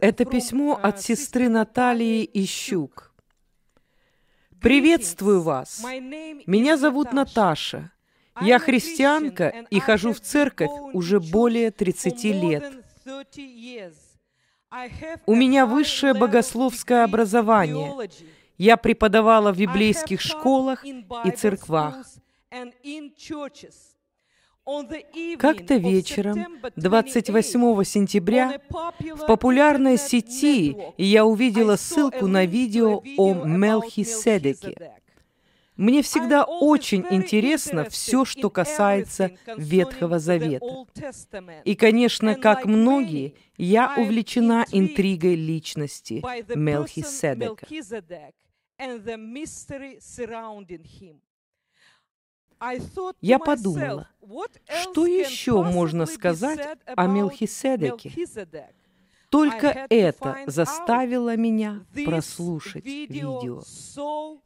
Это письмо от сестры Натальи Ищук. Приветствую вас. Меня зовут Наташа. Я христианка и хожу в церковь уже более 30 лет. У меня высшее богословское образование. Я преподавала в библейских школах и церквах. Как-то вечером, 28 сентября, в популярной сети я увидела ссылку на видео о Мелхиседеке. Мне всегда очень интересно все, что касается Ветхого Завета. И, конечно, как многие, я увлечена интригой личности Мелхиседека. Я подумала, что еще можно сказать о Мелхиседеке? Только это заставило меня прослушать видео.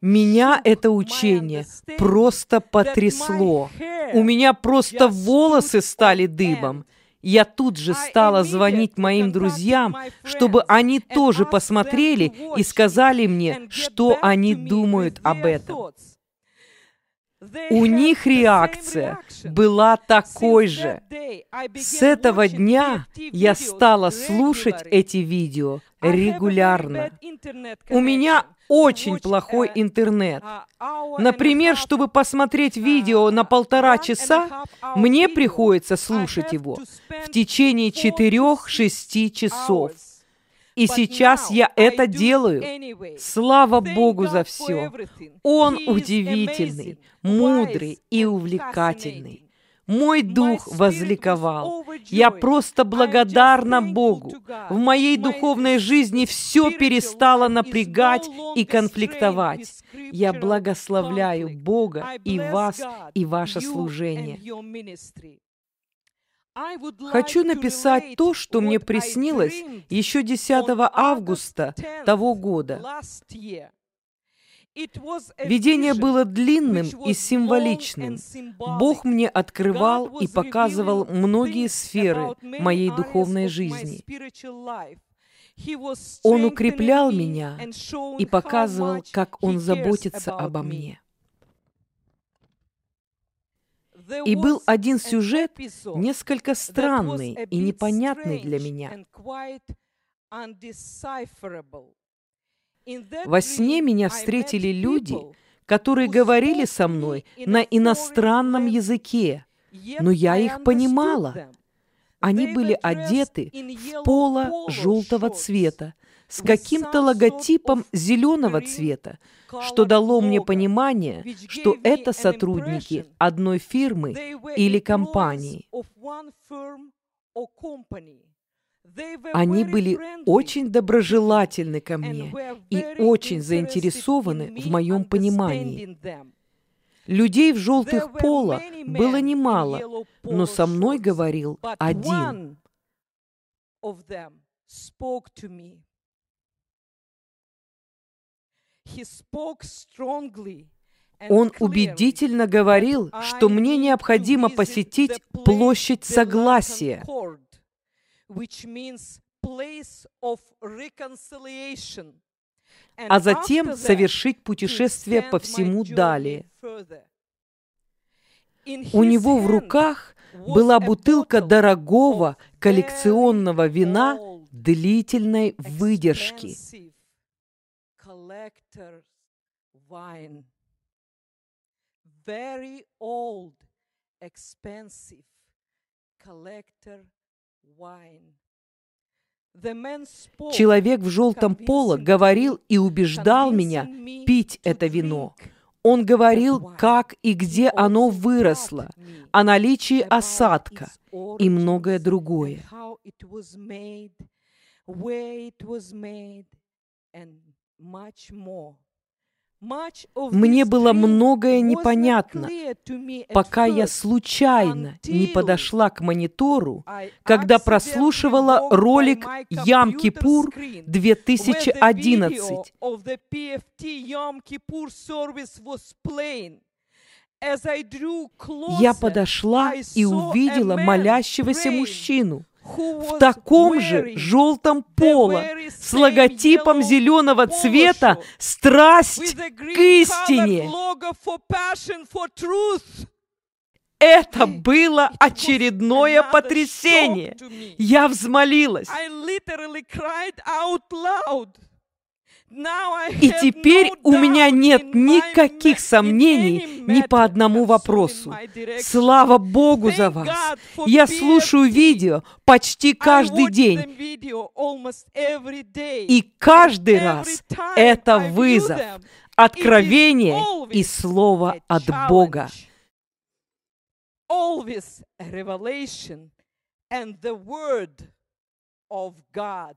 Меня это учение просто потрясло. У меня просто волосы стали дыбом. Я тут же стала звонить моим друзьям, чтобы они тоже посмотрели и сказали мне, что они думают об этом. У них реакция была такой же. С этого дня я стала слушать эти видео регулярно. У меня очень плохой интернет. Например, чтобы посмотреть видео на полтора часа, мне приходится слушать его в течение четырех-шести часов. И сейчас я это делаю. Слава Богу за все. Он удивительный, мудрый и увлекательный. Мой дух возликовал. Я просто благодарна Богу. В моей духовной жизни все перестало напрягать и конфликтовать. Я благословляю Бога и вас, и ваше служение. Хочу написать то, что мне приснилось еще 10 августа того года. Видение было длинным и символичным. Бог мне открывал и показывал многие сферы моей духовной жизни. Он укреплял меня и показывал, как Он заботится обо мне. И был один сюжет, несколько странный и непонятный для меня. Во сне меня встретили люди, которые говорили со мной на иностранном языке, но я их понимала. Они были одеты в поло желтого цвета, с каким-то логотипом зеленого цвета, что дало мне понимание, что это сотрудники одной фирмы или компании. Они были очень доброжелательны ко мне и очень заинтересованы в моем понимании. Людей в желтых поло было немало, но со мной говорил один. Он убедительно говорил, что мне необходимо посетить площадь Согласия, а затем совершить путешествие по всему далее. У него в руках была бутылка дорогого коллекционного вина длительной выдержки. Very old, expensive collector wine. Человек в желтом поло говорил и убеждал меня пить это вино. Он говорил, как и где оно выросло, о наличии осадка и многое другое. Мне было многое непонятно, пока я случайно не подошла к монитору, когда прослушивала ролик «Ям-Кипур 2011». Я подошла и увидела молящегося мужчину – в таком же желтом поло с логотипом зеленого цвета «Страсть к истине». Это было очередное потрясение. Я взмолилась. И теперь у меня нет никаких сомнений ни по одному вопросу. Слава Богу за вас! Я слушаю видео почти каждый день. И каждый раз это вызов, откровение и слово от Бога. Always a revelation and the word of God.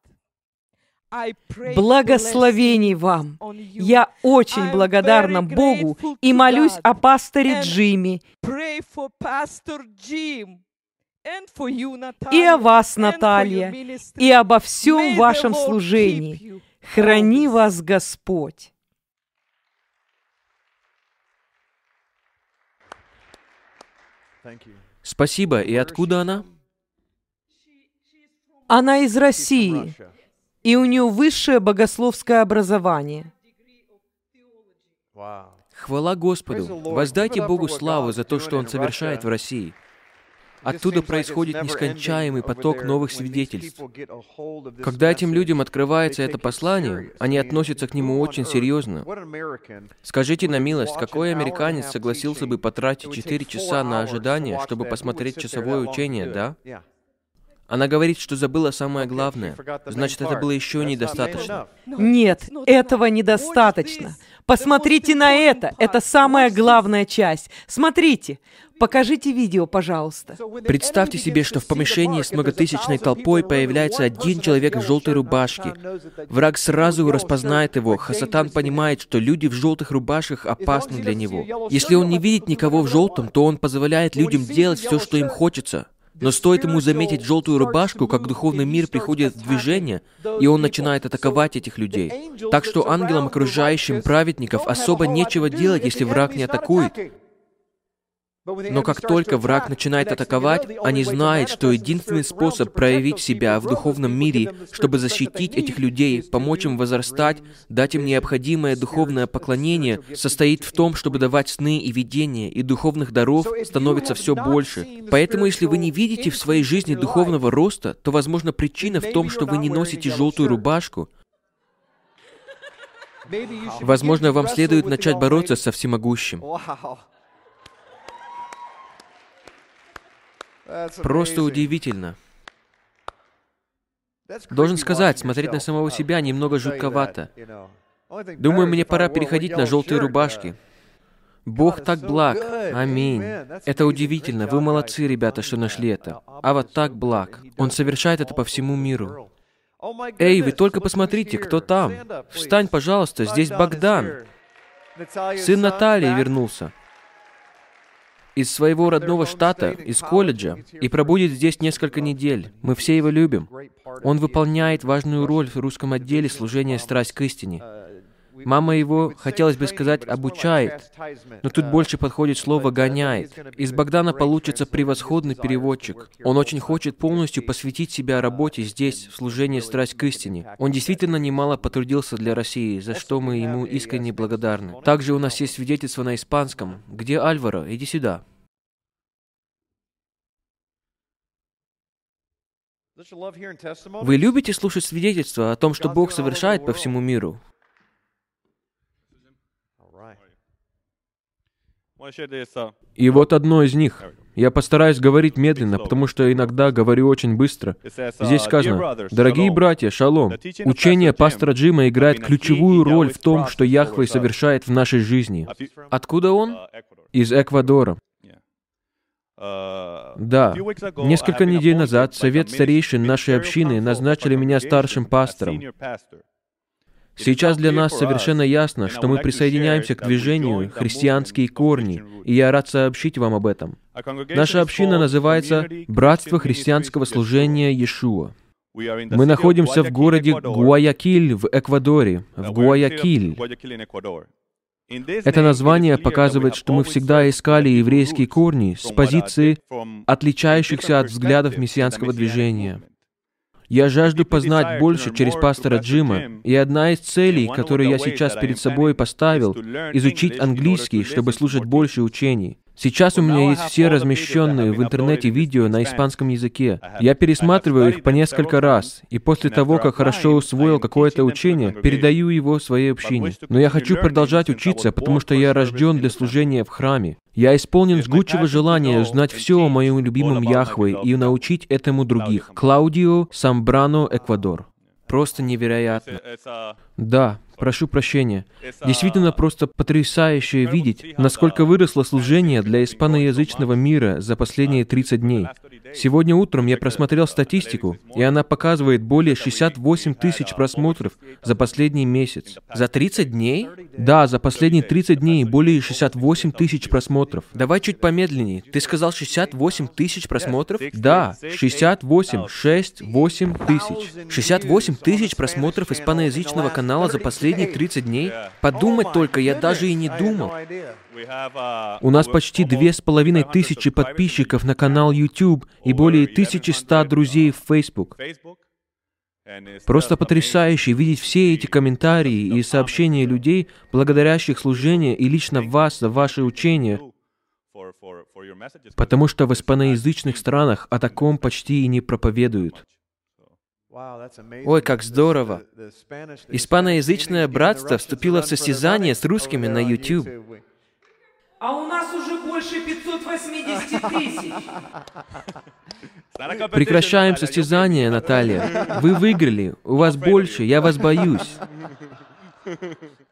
Благословений вам! Я очень благодарна Богу и молюсь о пасторе Джимми и о вас, Наталья, и обо всем вашем служении. Храни вас Господь! Спасибо. И откуда она? Она из России и у нее высшее богословское образование. Хвала Господу! Воздайте Богу славу за то, что Он совершает в России. Оттуда происходит нескончаемый поток новых свидетельств. Когда этим людям открывается это послание, они относятся к нему очень серьезно. Скажите на милость, какой американец согласился бы потратить 4 часа на ожидание, чтобы посмотреть часовое учение, да? Она говорит, что забыла самое главное. Значит, это было еще недостаточно. Нет, этого недостаточно. Посмотрите на это. Это самая главная часть. Смотрите. Покажите видео, пожалуйста. Представьте себе, что в помещении с многотысячной толпой появляется один человек в желтой рубашке. Враг сразу распознает его. Хасатан понимает, что люди в желтых рубашках опасны для него. Если он не видит никого в желтом, то он позволяет людям делать все, что им хочется. Но стоит ему заметить желтую рубашку, как духовный мир приходит в движение, и он начинает атаковать этих людей. Так что ангелам, окружающим праведников, особо нечего делать, если враг не атакует. Но как только враг начинает атаковать, они знают, что единственный способ проявить себя в духовном мире, чтобы защитить этих людей, помочь им возрастать, дать им необходимое духовное поклонение, состоит в том, чтобы давать сны и видения, и духовных даров становится все больше. Поэтому, если вы не видите в своей жизни духовного роста, то, возможно, причина в том, что вы не носите желтую рубашку, Возможно, вам следует начать бороться со всемогущим. Просто удивительно. Должен сказать, смотреть на самого себя немного жутковато. Думаю, мне пора переходить на желтые рубашки. Бог так благ. Аминь. Это удивительно. Вы молодцы, ребята, что нашли это. А вот так благ. Он совершает это по всему миру. Эй, вы только посмотрите, кто там. Встань, пожалуйста, здесь Богдан. Сын Натальи вернулся из своего родного штата, из колледжа, и пробудет здесь несколько недель. Мы все его любим. Он выполняет важную роль в русском отделе служения «Страсть к истине». Мама его, хотелось бы сказать, обучает, но тут больше подходит слово «гоняет». Из Богдана получится превосходный переводчик. Он очень хочет полностью посвятить себя работе здесь, в служении «Страсть к истине». Он действительно немало потрудился для России, за что мы ему искренне благодарны. Также у нас есть свидетельство на испанском. Где Альваро? Иди сюда. Вы любите слушать свидетельства о том, что Бог совершает по всему миру? И вот одно из них. Я постараюсь говорить медленно, потому что иногда говорю очень быстро. Здесь сказано, «Дорогие братья, шалом, учение пастора Джима играет ключевую роль в том, что Яхве совершает в нашей жизни». Откуда он? Из Эквадора. Да, несколько недель назад Совет старейшин нашей общины назначили меня старшим пастором. Сейчас для нас совершенно ясно, что мы присоединяемся к движению «Христианские корни», и я рад сообщить вам об этом. Наша община называется «Братство христианского служения Иешуа». Мы находимся в городе Гуаякиль в Эквадоре, в Гуаякиль. Это название показывает, что мы всегда искали еврейские корни с позиции, отличающихся от взглядов мессианского движения. Я жажду познать больше через пастора Джима, и одна из целей, которую я сейчас перед собой поставил, изучить английский, чтобы слушать больше учений. Сейчас у меня есть все размещенные в интернете видео на испанском языке. Я пересматриваю их по несколько раз, и после того, как хорошо усвоил какое-то учение, передаю его своей общине. Но я хочу продолжать учиться, потому что я рожден для служения в храме. Я исполнен жгучего желания узнать все о моем любимом Яхве и научить этому других. Клаудио Самбрано, Эквадор. Просто невероятно. Да, прошу прощения. Действительно просто потрясающе видеть, насколько выросло служение для испаноязычного мира за последние 30 дней. Сегодня утром я просмотрел статистику, и она показывает более 68 тысяч просмотров за последний месяц. За 30 дней? Да, за последние 30 дней более 68 тысяч просмотров. Давай чуть помедленнее. Ты сказал 68 тысяч просмотров? Да, 68, 6, 8 тысяч. 68 тысяч просмотров испаноязычного канала за последние 30 дней? Подумать только, я даже и не думал. У нас почти две с половиной тысячи подписчиков на канал YouTube и более 1100 друзей в Facebook. Просто потрясающе видеть все эти комментарии и сообщения людей, благодарящих служение и лично вас за ваше учение, потому что в испаноязычных странах о таком почти и не проповедуют. Ой, как здорово! Испаноязычное братство вступило в состязание с русскими на YouTube. А у нас уже больше 580 тысяч. Прекращаем состязание, Наталья. Вы выиграли. У вас больше. Я вас боюсь.